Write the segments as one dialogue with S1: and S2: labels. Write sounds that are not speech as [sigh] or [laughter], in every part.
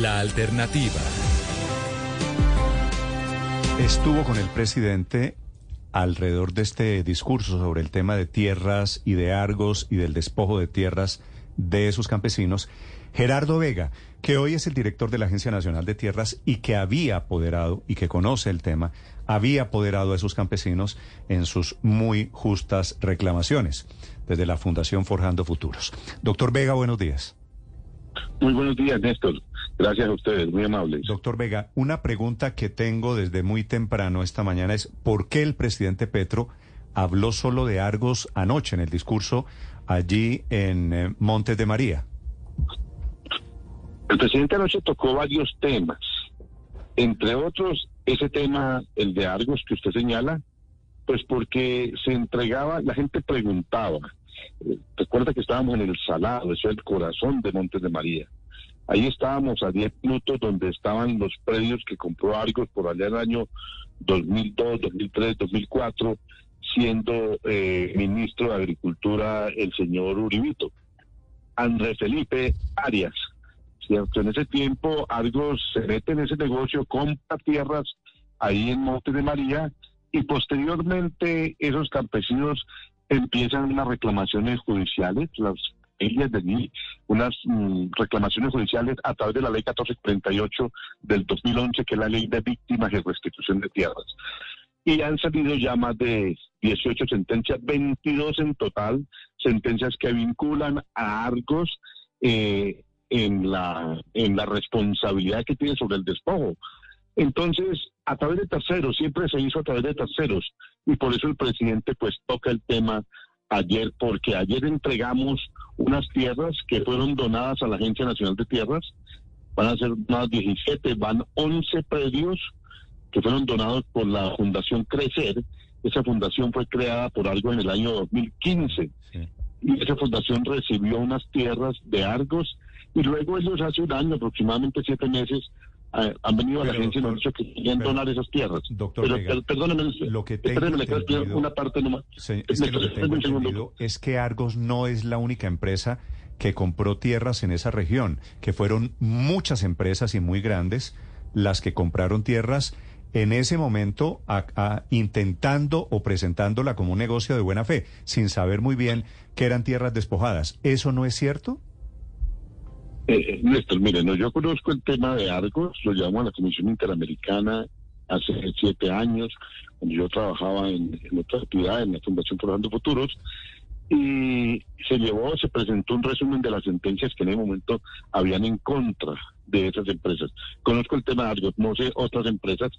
S1: La alternativa.
S2: Estuvo con el presidente alrededor de este discurso sobre el tema de tierras y de Argos y del despojo de tierras de sus campesinos, Gerardo Vega, que hoy es el director de la Agencia Nacional de Tierras y que había apoderado y que conoce el tema, había apoderado a esos campesinos en sus muy justas reclamaciones desde la Fundación Forjando Futuros. Doctor Vega, buenos días.
S3: Muy buenos días, Néstor. Gracias a ustedes, muy amables.
S2: Doctor Vega, una pregunta que tengo desde muy temprano esta mañana es ¿por qué el presidente Petro habló solo de Argos anoche en el discurso allí en eh, Montes de María?
S3: El presidente anoche tocó varios temas, entre otros ese tema, el de Argos que usted señala, pues porque se entregaba, la gente preguntaba, Recuerda que estábamos en el Salado, eso es el corazón de Montes de María. Ahí estábamos a 10 minutos donde estaban los predios que compró Argos por allá en el año 2002, 2003, 2004, siendo eh, ministro de Agricultura el señor Uribito. Andrés Felipe Arias. ¿cierto? En ese tiempo Argos se mete en ese negocio, compra tierras ahí en Montes de María y posteriormente esos campesinos empiezan unas reclamaciones judiciales, las ellas de allí, unas mm, reclamaciones judiciales a través de la ley 1438 del 2011, que es la ley de víctimas y restitución de tierras. Y han salido ya más de 18 sentencias, 22 en total, sentencias que vinculan a Argos eh, en, la, en la responsabilidad que tiene sobre el despojo. Entonces, a través de terceros, siempre se hizo a través de terceros, y por eso el presidente pues toca el tema ayer, porque ayer entregamos unas tierras que fueron donadas a la Agencia Nacional de Tierras, van a ser más 17, van 11 predios que fueron donados por la Fundación Crecer, esa fundación fue creada por algo en el año 2015. Y esa fundación recibió unas tierras de Argos y luego ellos hace un año, aproximadamente siete meses, han venido a la agencia y nos han dicho que quieren donar esas tierras.
S2: Doctor
S3: pero, perdóneme,
S2: lo que
S3: una parte nomás.
S2: es que lo que tengo entendido es que Argos no es la única empresa que compró tierras en esa región, que fueron muchas empresas y muy grandes las que compraron tierras en ese momento intentando o presentándola como un negocio de buena fe, sin saber muy bien que eran tierras despojadas. ¿Eso no es cierto?
S3: Eh, Néstor, mire, no, yo conozco el tema de Argos, lo llamo a la Comisión Interamericana hace siete años, cuando yo trabajaba en, otra actividad, en la Fundación Forjando Futuros, y se llevó, se presentó un resumen de las sentencias que en ese momento habían en contra de esas empresas. Conozco el tema de Argos, no sé otras empresas,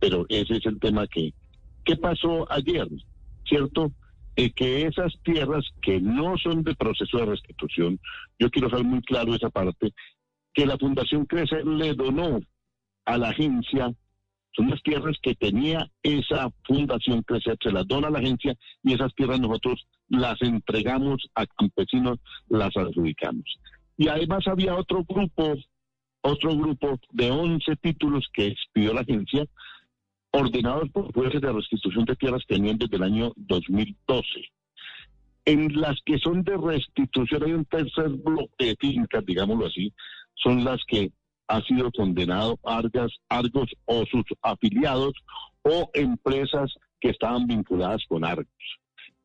S3: pero ese es el tema que, ¿qué pasó ayer? ¿Cierto? Eh, que esas tierras que no son de proceso de restitución, yo quiero ser muy claro esa parte, que la Fundación Crecer le donó a la agencia, son las tierras que tenía esa Fundación Crecer, se las dona a la agencia y esas tierras nosotros las entregamos a campesinos, las adjudicamos. Y además había otro grupo, otro grupo de 11 títulos que expidió la agencia, ordenados por jueces de restitución de tierras tenían desde el año 2012. En las que son de restitución hay un tercer bloque de fincas, digámoslo así, son las que ha sido condenado Argas, Argos o sus afiliados o empresas que estaban vinculadas con Argos.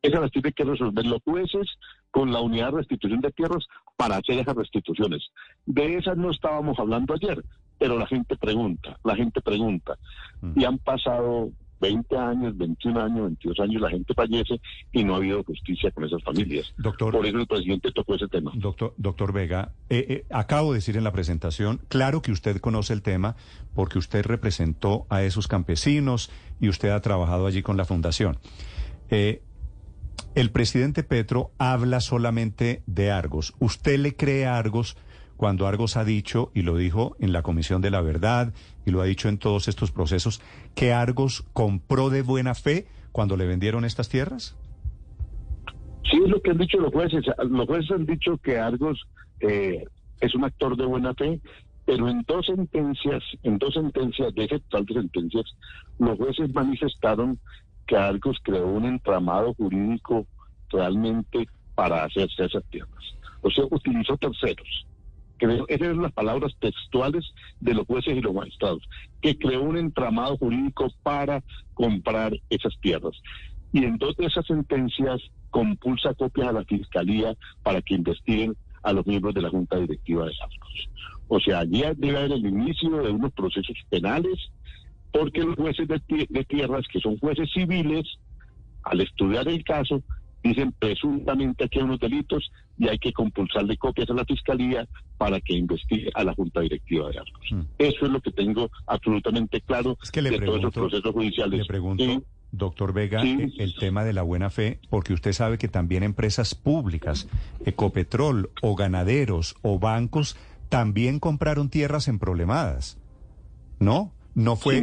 S3: Esas las tienen que resolver los jueces con la unidad de restitución de tierras para hacer esas restituciones. De esas no estábamos hablando ayer, pero la gente pregunta, la gente pregunta. Mm. Y han pasado 20 años, 21 años, 22 años, la gente fallece y no ha habido justicia con esas familias.
S2: Doctor,
S3: Por eso el presidente tocó ese tema.
S2: Doctor, doctor Vega, eh, eh, acabo de decir en la presentación, claro que usted conoce el tema porque usted representó a esos campesinos y usted ha trabajado allí con la fundación. Eh, el presidente Petro habla solamente de Argos. ¿Usted le cree a Argos? Cuando Argos ha dicho, y lo dijo en la Comisión de la Verdad, y lo ha dicho en todos estos procesos, que Argos compró de buena fe cuando le vendieron estas tierras?
S3: Sí, es lo que han dicho los jueces. Los jueces han dicho que Argos eh, es un actor de buena fe, pero en dos sentencias, en dos sentencias, de ese total de sentencias, los jueces manifestaron que Argos creó un entramado jurídico realmente para hacerse esas tierras. O sea, utilizó terceros esas son las palabras textuales de los jueces y los magistrados, que creó un entramado jurídico para comprar esas tierras. Y en esas sentencias compulsa copias a la Fiscalía para que investiguen a los miembros de la Junta Directiva de Arcos. O sea, allí debe haber el inicio de unos procesos penales, porque los jueces de, de tierras, que son jueces civiles, al estudiar el caso, dicen presuntamente aquí hay unos delitos y hay que compulsarle copias a la fiscalía para que investigue a la Junta Directiva de Arcos. Hmm. Eso es lo que tengo absolutamente claro
S2: de todos esos procesos judiciales. Le pregunto, doctor Vega, el tema de la buena fe, porque usted sabe que también empresas públicas, Ecopetrol o ganaderos o bancos, también compraron tierras en problemadas. ¿No? No fue,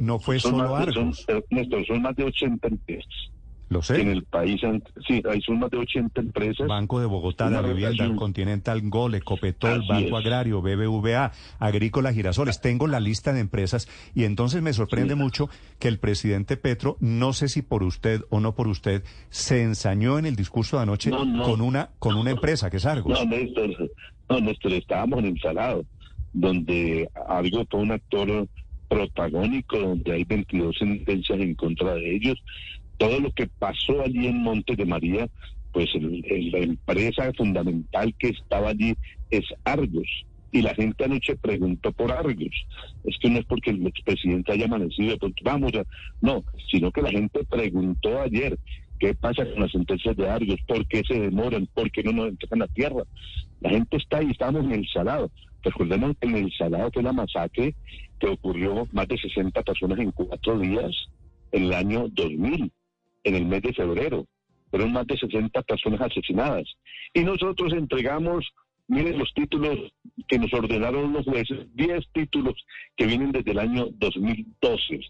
S2: no, fue solo Argos.
S3: Son, son más de 80 empresas
S2: lo sé.
S3: En el país, sí, hay son más de 80 empresas.
S2: Banco de Bogotá, La Vivienda, Continental Gole, Copetol, Banco Agrario, BBVA, Agrícola Girasoles. Tengo la lista de empresas y entonces me sorprende mucho que el presidente Petro, no sé si por usted o no por usted, se ensañó en el discurso de anoche con una con una empresa que es Argos.
S3: No, Néstor, no, Néstor, estábamos en el salado, donde Argos fue un actor protagónico, donde hay 22 sentencias en contra de ellos todo lo que pasó allí en Monte de María, pues la empresa fundamental que estaba allí es Argos. Y la gente anoche preguntó por Argos. Es que no es porque el expresidente haya amanecido, pues vamos. No, sino que la gente preguntó ayer qué pasa con las sentencias de Argos, por qué se demoran, por qué no nos entregan la tierra. La gente está ahí, estamos en el Salado. Recordemos que en el Salado fue la masacre que ocurrió más de 60 personas en cuatro días en el año 2000 en el mes de febrero. Fueron más de 60 personas asesinadas. Y nosotros entregamos, miren los títulos que nos ordenaron los jueces, 10 títulos que vienen desde el año 2012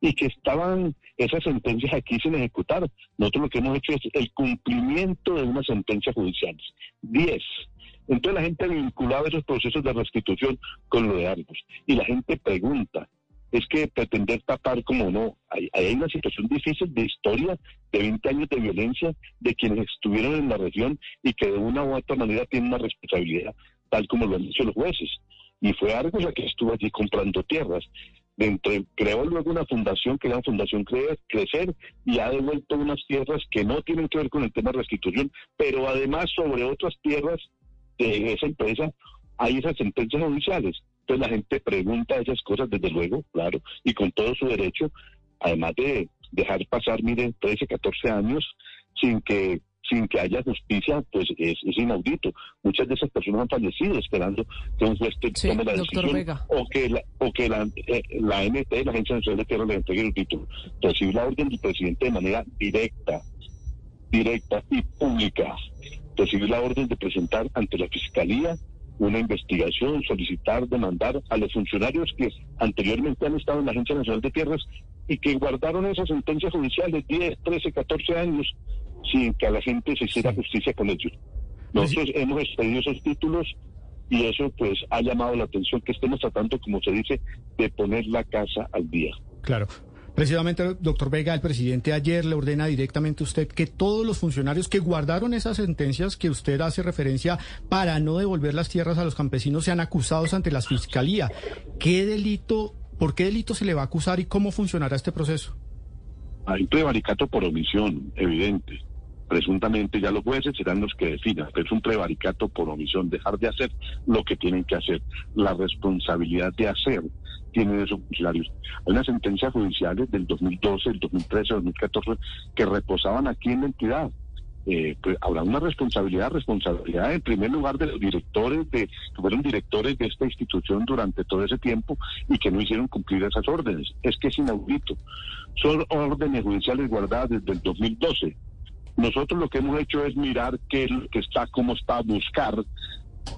S3: y que estaban esas sentencias aquí sin ejecutar. Nosotros lo que hemos hecho es el cumplimiento de unas sentencias judiciales. 10. Entonces la gente vinculaba esos procesos de restitución con lo de Argos. Y la gente pregunta, es que pretender tapar como no, hay, una situación difícil de historia de 20 años de violencia de quienes estuvieron en la región y que de una u otra manera tienen una responsabilidad, tal como lo han dicho los jueces. Y fue Argos la que estuvo allí comprando tierras. Entre, creó luego una fundación que era Fundación Crecer y ha devuelto unas tierras que no tienen que ver con el tema de restitución, pero además sobre otras tierras de esa empresa hay esas sentencias judiciales. Entonces la gente pregunta esas cosas, desde luego, claro, y con todo su derecho, además de dejar pasar, miren, 13, 14 años sin que sin que haya justicia, pues es, inaudito. Muchas de esas personas han fallecido esperando que un juez tome la decisión o que la, o que la, eh, la NT, la Agencia Nacional de Tierra, le entregue el título. Recibir la orden del presidente de manera directa, directa y pública. Recibir la orden de presentar ante la Fiscalía una investigación, solicitar, demandar a los funcionarios que anteriormente han estado en la Agencia Nacional de Tierras y que guardaron esas sentencias judiciales 10, 13, 14 años sin que a la gente se hiciera justicia con ellos. Nosotros hemos expedido esos títulos y eso pues ha llamado la atención que estemos tratando, como se dice, de poner la casa al día.
S2: Claro. Precisamente, doctor Vega, el presidente ayer le ordena directamente a usted que todos los funcionarios que guardaron esas sentencias que usted hace referencia para no devolver las tierras a los campesinos sean acusados ante la fiscalía. ¿Qué delito, por qué delito se le va a acusar y cómo funcionará este proceso?
S3: Hay prevaricato por omisión, evidente. Presuntamente ya los jueces serán los que definan, pero es un prevaricato por omisión, dejar de hacer lo que tienen que hacer, la responsabilidad de hacer tienen esos funcionarios. Hay unas sentencias judiciales del 2012, del 2013, 2014 que reposaban aquí en la entidad. Eh, pues habrá una responsabilidad, responsabilidad en primer lugar de los directores, de, que fueron directores de esta institución durante todo ese tiempo y que no hicieron cumplir esas órdenes. Es que es inaudito. Son órdenes judiciales guardadas desde el 2012. Nosotros lo que hemos hecho es mirar qué es lo que está, cómo está, buscar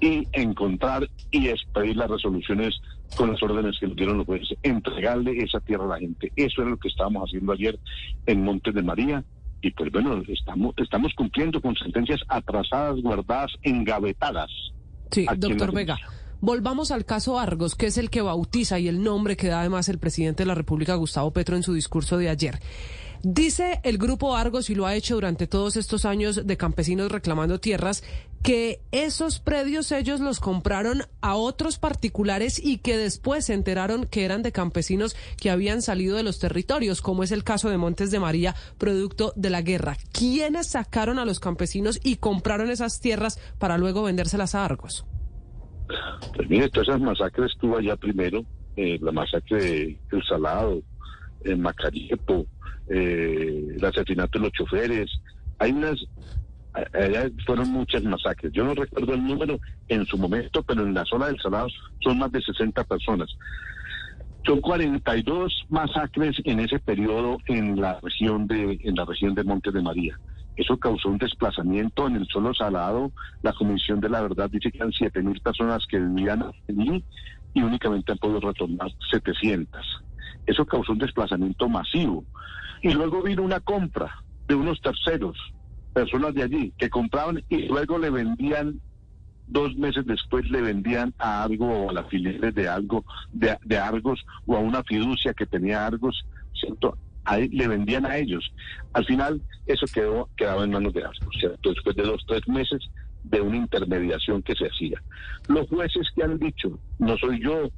S3: y encontrar y expedir las resoluciones con las órdenes que nos dieron los jueces, entregarle esa tierra a la gente. Eso es lo que estábamos haciendo ayer en Montes de María. Y pues bueno, estamos, estamos cumpliendo con sentencias atrasadas, guardadas, engavetadas.
S1: Sí, doctor Vega. Volvamos al caso Argos, que es el que bautiza y el nombre que da además el presidente de la República, Gustavo Petro, en su discurso de ayer. Dice el grupo Argos, y lo ha hecho durante todos estos años de campesinos reclamando tierras, que esos predios ellos los compraron a otros particulares y que después se enteraron que eran de campesinos que habían salido de los territorios, como es el caso de Montes de María, producto de la guerra. ¿Quiénes sacaron a los campesinos y compraron esas tierras para luego vendérselas a Argos?
S3: Pues mire, todas esas masacres estuvo allá primero, eh, la masacre de El Salado, en Macariepo, eh, el asesinato de los choferes. Hay unas allá fueron muchas masacres. Yo no recuerdo el número en su momento, pero en la zona del Salado son más de 60 personas. Son 42 masacres en ese periodo en la región de en la región de Montes de María. Eso causó un desplazamiento en el solo Salado. La Comisión de la Verdad dice que eran 7.000 personas que vivían allí y únicamente han podido retornar 700. Eso causó un desplazamiento masivo. Y luego vino una compra de unos terceros personas de allí que compraban y luego le vendían dos meses después le vendían a algo o a las filiales de algo de, Argos o a una fiducia que tenía Argos ¿cierto? Ahí le vendían a ellos al final eso quedó quedaba en manos de Argos ¿cierto? después de dos tres meses de una intermediación que se hacía los jueces que han dicho no soy yo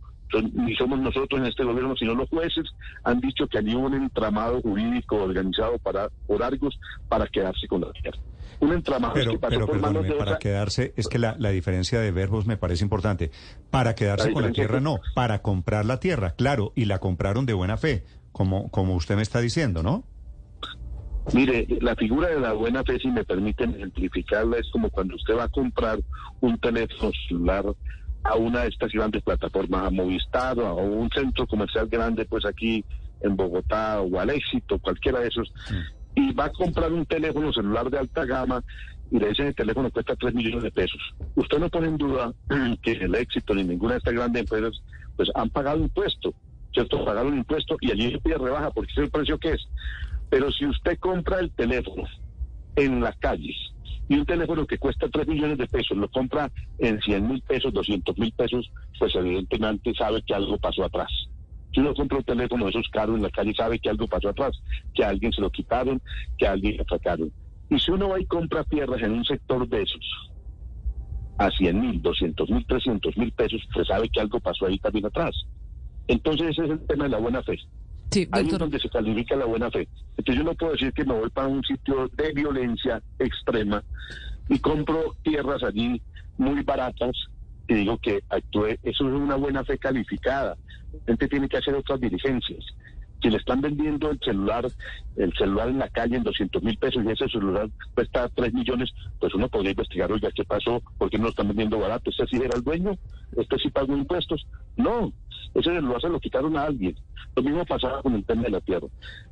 S3: ni somos nosotros en este gobierno, sino los jueces, han dicho que hay un entramado jurídico organizado para, por Argos para quedarse con la tierra. Un entramado
S2: pero,
S3: que
S2: pero,
S3: por manos de
S2: para quedarse, es que la, la, diferencia de verbos me parece importante. Para quedarse con la tierra, no, para comprar la tierra, claro, y la compraron de buena fe, como, como usted me está diciendo, ¿no?
S3: Mire, la figura de la buena fe, si me permiten ejemplificarla, es como cuando usted va a comprar un teléfono celular a una de estas grandes plataformas, a Movistar o a un centro comercial grande, pues aquí en Bogotá o al éxito, cualquiera de esos, y va a comprar un teléfono celular de alta gama y le dicen el teléfono cuesta 3 millones de pesos. Usted no pone en duda [clears throat] que el éxito ni ninguna de estas grandes empresas pues han pagado impuesto, ¿cierto? Pagaron impuesto y allí se pide rebaja porque es el precio que es. Pero si usted compra el teléfono en las calles y un teléfono que cuesta 3 millones de pesos lo compra en 100 mil pesos, 200 mil pesos, pues evidentemente sabe que algo pasó atrás. Si uno compra un teléfono de esos caros en la calle, sabe que algo pasó atrás, que a alguien se lo quitaron, que a alguien le sacaron. Y si uno va y compra tierras en un sector de esos, a 100 mil, 200 mil, 300 mil pesos, pues sabe que algo pasó ahí también atrás. Entonces ese es el tema de la buena fe. Ahí es donde se califica la buena fe. Entonces yo no puedo decir que me voy para un sitio de violencia extrema y compro tierras allí muy baratas y digo que actúe. Eso es una buena fe calificada. La gente tiene que hacer otras diligencias. Si le están vendiendo el celular, el celular en la calle en 200 mil pesos y ese celular cuesta 3 millones, pues uno podría investigar, oiga, ¿qué pasó? ¿Por qué no lo están vendiendo barato? ¿Este sí era el dueño? ¿Este sí pagó impuestos? No, ese celular se lo quitaron a alguien. Lo mismo pasaba con el tema de la tierra.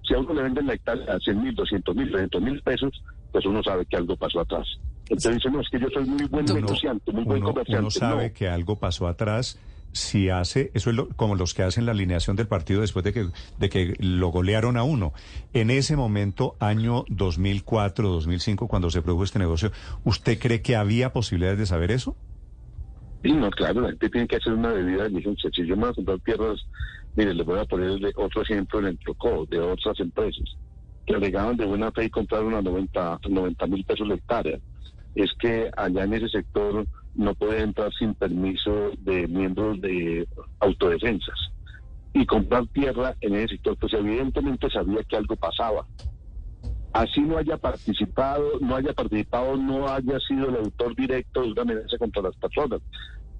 S3: Si a uno le venden la hectárea a 100 mil, 200 mil, 300 mil pesos, pues uno sabe que algo pasó atrás. Entonces dice, no, es que yo soy muy buen negociante, muy buen comerciante.
S2: Uno sabe que algo pasó atrás si hace, eso es como los que hacen la alineación del partido después de que, de que lo golearon a uno. En ese momento, año 2004, 2005, cuando se produjo este negocio, ¿usted cree que había posibilidades de saber eso?
S3: Sí, no, claro, la gente tiene que hacer una debida diligencia. Si yo me voy a comprar tierras, mire, le voy a poner otro ejemplo en el Trocó, de otras empresas, que alegaban de buena fe y compraron a 90 mil pesos la hectárea. Es que allá en ese sector no puede entrar sin permiso de miembros de autodefensas. Y comprar tierra en ese sector, pues evidentemente sabía que algo pasaba. Así no haya participado, no haya participado, no haya sido el autor directo de una amenaza contra las personas.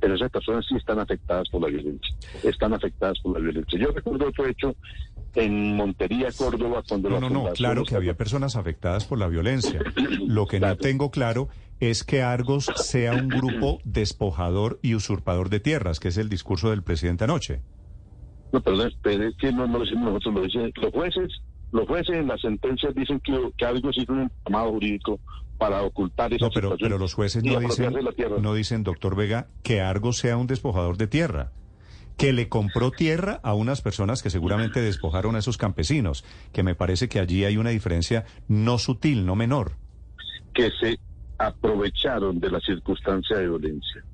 S3: Pero esas personas sí están afectadas por la violencia. Están afectadas por la violencia. Yo recuerdo otro hecho en Montería, Córdoba, cuando
S2: no, no, no, claro que había personas afectadas por la violencia. Lo que no tengo claro es que Argos sea un grupo despojador y usurpador de tierras, que es el discurso del presidente anoche.
S3: No, perdón, pero es que no, lo decimos nosotros, lo dicen los jueces. Los jueces en las sentencias dicen que, que Argos hizo un entramado jurídico para ocultar esa
S2: No, pero, pero los jueces no dicen, no dicen, doctor Vega, que Argos sea un despojador de tierra que le compró tierra a unas personas que seguramente despojaron a esos campesinos, que me parece que allí hay una diferencia no sutil, no menor.
S3: Que se aprovecharon de la circunstancia de violencia.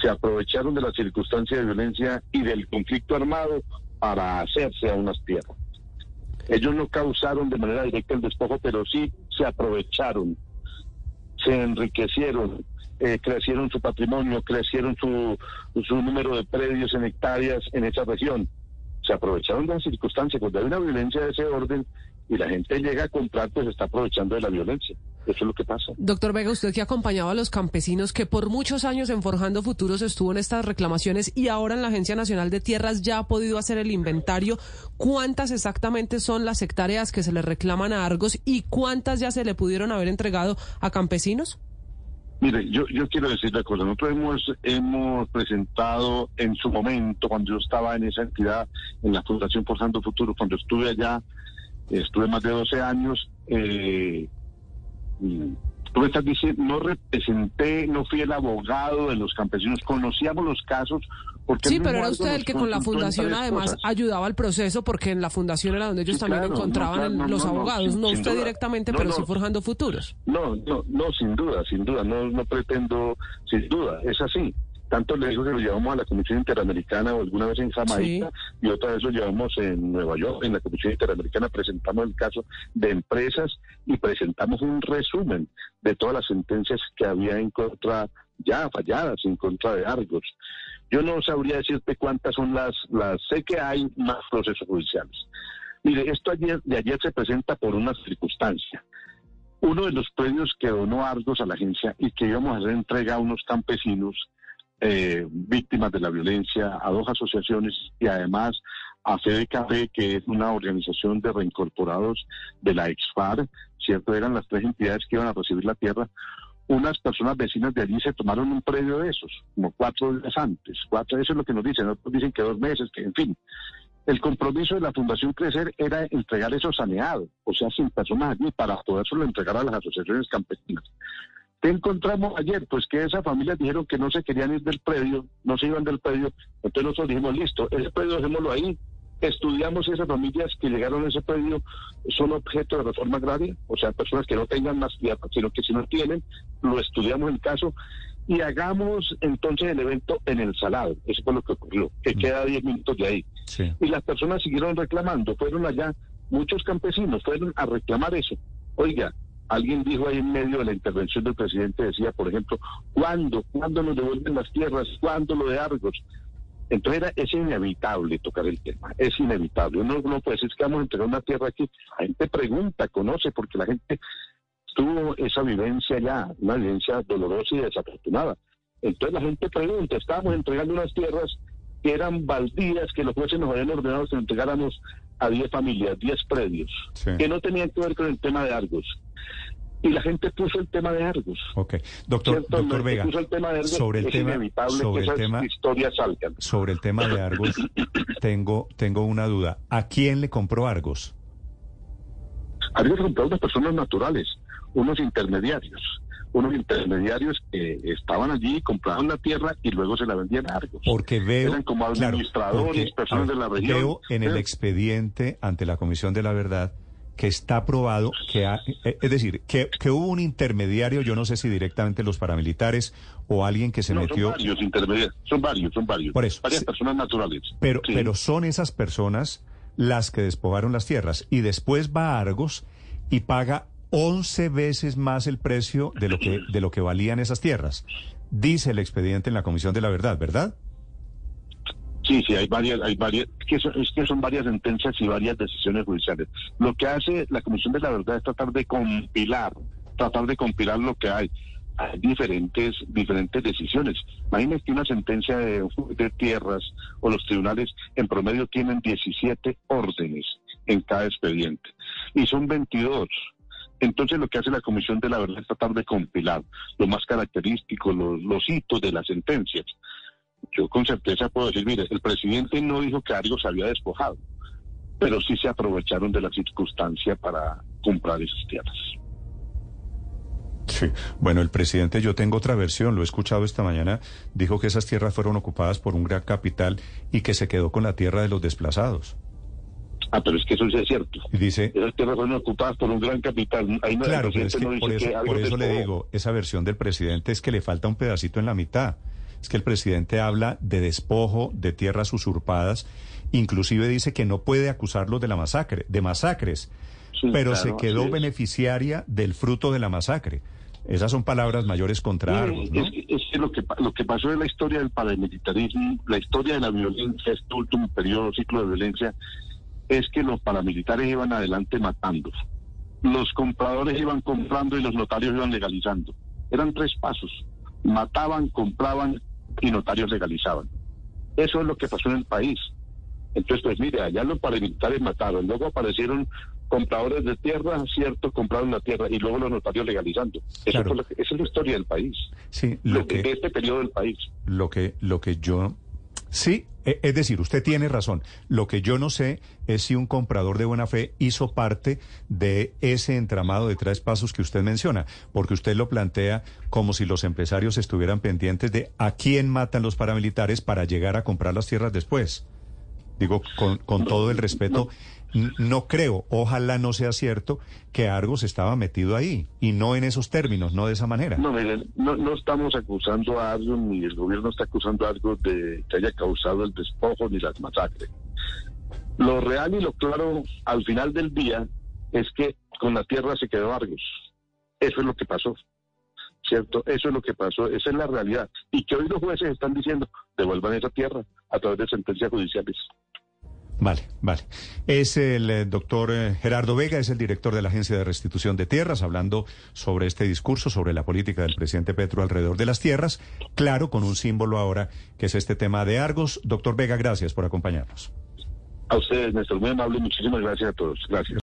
S3: Se aprovecharon de la circunstancia de violencia y del conflicto armado para hacerse a unas tierras. Ellos no causaron de manera directa el despojo, pero sí se aprovecharon, se enriquecieron eh, crecieron su patrimonio, crecieron su, su número de predios en hectáreas en esa región. Se aprovecharon de las circunstancias. Cuando hay una violencia de ese orden y la gente llega a comprar, pues está aprovechando de la violencia. Eso es lo que pasa.
S1: Doctor Vega, usted que acompañaba a los campesinos que por muchos años en Forjando Futuros estuvo en estas reclamaciones y ahora en la Agencia Nacional de Tierras ya ha podido hacer el inventario. ¿Cuántas exactamente son las hectáreas que se le reclaman a Argos y cuántas ya se le pudieron haber entregado a campesinos?
S3: Mire, yo, yo quiero decir la cosa. Nosotros hemos, hemos presentado en su momento, cuando yo estaba en esa entidad, en la Fundación Forjando Futuros, cuando estuve allá, estuve más de 12 años, eh, tú me estás diciendo, no representé, no fui el abogado de los campesinos, conocíamos los casos. Porque
S1: sí, pero era usted el que con la fundación además ayudaba al proceso, porque en la fundación era donde ellos también encontraban los abogados, no, usted directamente, pero sí forjando futuros.
S3: No, no, no, sin duda, sin duda, no, no pretendo, sin duda, es así. Tanto le digo que lo llevamos a la Comisión Interamericana o alguna vez en Jamaica y otra vez lo llevamos en Nueva York, en la Comisión Interamericana presentamos el caso de empresas y presentamos un resumen de todas las sentencias que había en contra, ya falladas en contra de Argos. Yo no sabría decirte cuántas son las, las sé que hay más procesos judiciales. Mire, esto ayer, de ayer se presenta por una circunstancia. Uno de los premios que donó Argos a la agencia y que íbamos a hacer entrega a unos campesinos eh, víctimas de la violencia, a dos asociaciones y además a Café, que es una organización de reincorporados de la EXFAR, ¿cierto? Eran las tres entidades que iban a recibir la tierra. Unas personas vecinas de allí se tomaron un predio de esos, como cuatro días antes. Cuatro, eso es lo que nos dicen. Otros dicen que dos meses, que en fin. El compromiso de la Fundación Crecer era entregar eso saneado, o sea, sin personas allí, para solo entregar a las asociaciones campesinas. ¿Qué encontramos ayer? Pues que esas familias dijeron que no se querían ir del predio, no se iban del predio. Entonces nosotros dijimos, listo, ese predio dejémoslo ahí. Estudiamos esas familias que llegaron a ese predio, son objeto de reforma agraria, o sea, personas que no tengan más tierra, sino que si no tienen, lo estudiamos el caso y hagamos entonces el evento en el Salado. Eso fue lo que ocurrió, que mm. queda 10 minutos de ahí. Y las personas siguieron reclamando, fueron allá, muchos campesinos fueron a reclamar eso. Oiga, Alguien dijo ahí en medio de la intervención del presidente, decía, por ejemplo, ¿cuándo? ¿Cuándo nos devuelven las tierras? ¿Cuándo lo de Argos? Entonces era, es inevitable tocar el tema, es inevitable. Uno no puede decir que vamos a entregar una tierra aquí. La gente pregunta, conoce, porque la gente tuvo esa vivencia ya, una vivencia dolorosa y desafortunada. Entonces la gente pregunta, estábamos entregando unas tierras eran baldías, que los jueces nos habían ordenado que entregáramos a 10 familias, 10 predios, que no tenían que ver con el tema de Argos y la gente puso el tema de Argos.
S2: Ok, doctor, doctor Vega, sobre el tema, sobre el tema,
S3: historias salgan.
S2: Sobre el tema de Argos, [coughs] tengo, tengo una duda. ¿A quién le compró Argos?
S3: Argos compró a unas personas naturales, unos intermediarios unos intermediarios que estaban allí, compraban la tierra y luego se la vendían a Argos.
S2: Porque veo,
S3: Eran como administradores, personas de la región.
S2: Veo en el expediente ante la Comisión de la Verdad que está probado que, eh, es decir, que, que, hubo un intermediario, yo no sé si directamente los paramilitares o alguien que se metió.
S3: Son varios intermediarios, son varios, son varios.
S2: Por eso,
S3: varias personas naturales.
S2: Pero, pero son esas personas las que despojaron las tierras y después va a Argos y paga 11 veces más el precio de lo que de lo que valían esas tierras. Dice el expediente en la Comisión de la Verdad, ¿verdad?
S3: Sí, sí, hay varias, hay varias, que son, es que son varias sentencias y varias decisiones judiciales. Lo que hace la Comisión de la Verdad es tratar de compilar, tratar de compilar lo que hay. Hay diferentes, diferentes decisiones. Imagínense que una sentencia de, tierras o los tribunales en promedio tienen 17 órdenes en cada expediente y son 22. Entonces lo que hace la Comisión de la Verdad es tratar de compilar lo más característico, los, los hitos de las sentencias yo con certeza puedo decir, mire, el presidente no dijo que Argos se había despojado, pero sí se aprovecharon de la circunstancia para comprar esas tierras.
S2: Sí, bueno, el presidente, yo tengo otra versión, lo he escuchado esta mañana, dijo que esas tierras fueron ocupadas por un gran capital y que se quedó con la tierra de los desplazados.
S3: Ah, pero es que eso sí es cierto.
S2: Dice,
S3: esas tierras fueron ocupadas por un gran capital.
S2: claro, pero es que por eso, por eso le digo, esa versión del presidente es que le falta un pedacito en la mitad es que el presidente habla de despojo de tierras usurpadas, inclusive dice que no puede acusarlos de la masacre, de masacres, pero se quedó beneficiaria del fruto de la masacre. Esas son palabras mayores contra Argos, ¿no?
S3: Es, es que lo que lo que pasó en la historia del paramilitarismo, la historia de la violencia, este último periodo, ciclo de violencia, es que los paramilitares iban adelante matando. Los compradores iban comprando y los notarios iban legalizando. Eran tres pasos. Mataban, compraban y notarios legalizaban. Eso es lo que pasó en el país. Entonces, pues mire, allá los paramilitares mataron, luego aparecieron compradores de tierra, cierto, compraron la tierra y luego los notarios legalizando. Eso
S2: Claro.
S3: fue lo que- esa es la historia del país,
S2: Sí,
S3: lo
S2: lo
S3: que, de este periodo del país.
S2: lo que, lo que yo... Sí, es decir, usted tiene razón. Lo que yo no sé es si un comprador de buena fe hizo parte de ese entramado de tres pasos que usted menciona, porque usted lo plantea como si los empresarios estuvieran pendientes de a quién matan los paramilitares para llegar a comprar las tierras después. Digo, con, todo el respeto, no creo, ojalá no sea cierto que Argos estaba metido ahí y no en esos términos, no de esa manera.
S3: No, miren, no, estamos acusando a algo, ni el gobierno está acusando a algo de que haya causado el despojo ni las masacres. Lo real y lo claro al final del día es que con la tierra se quedó Argos. Eso es lo que pasó. ¿Cierto? Eso es lo que pasó, esa es la realidad. Y que hoy los jueces están diciendo, devuelvan esa tierra a través de sentencias judiciales.
S2: Vale, vale. Es el eh, doctor eh, Gerardo Vega, es el director de la Agencia de Restitución de Tierras, hablando sobre este discurso, sobre la política del presidente Petro alrededor de las tierras, claro, con un símbolo ahora, que es este tema de Argos. Doctor Vega, gracias por acompañarnos.
S3: A ustedes, Néstor, muy amable, muchísimas gracias a todos. Gracias.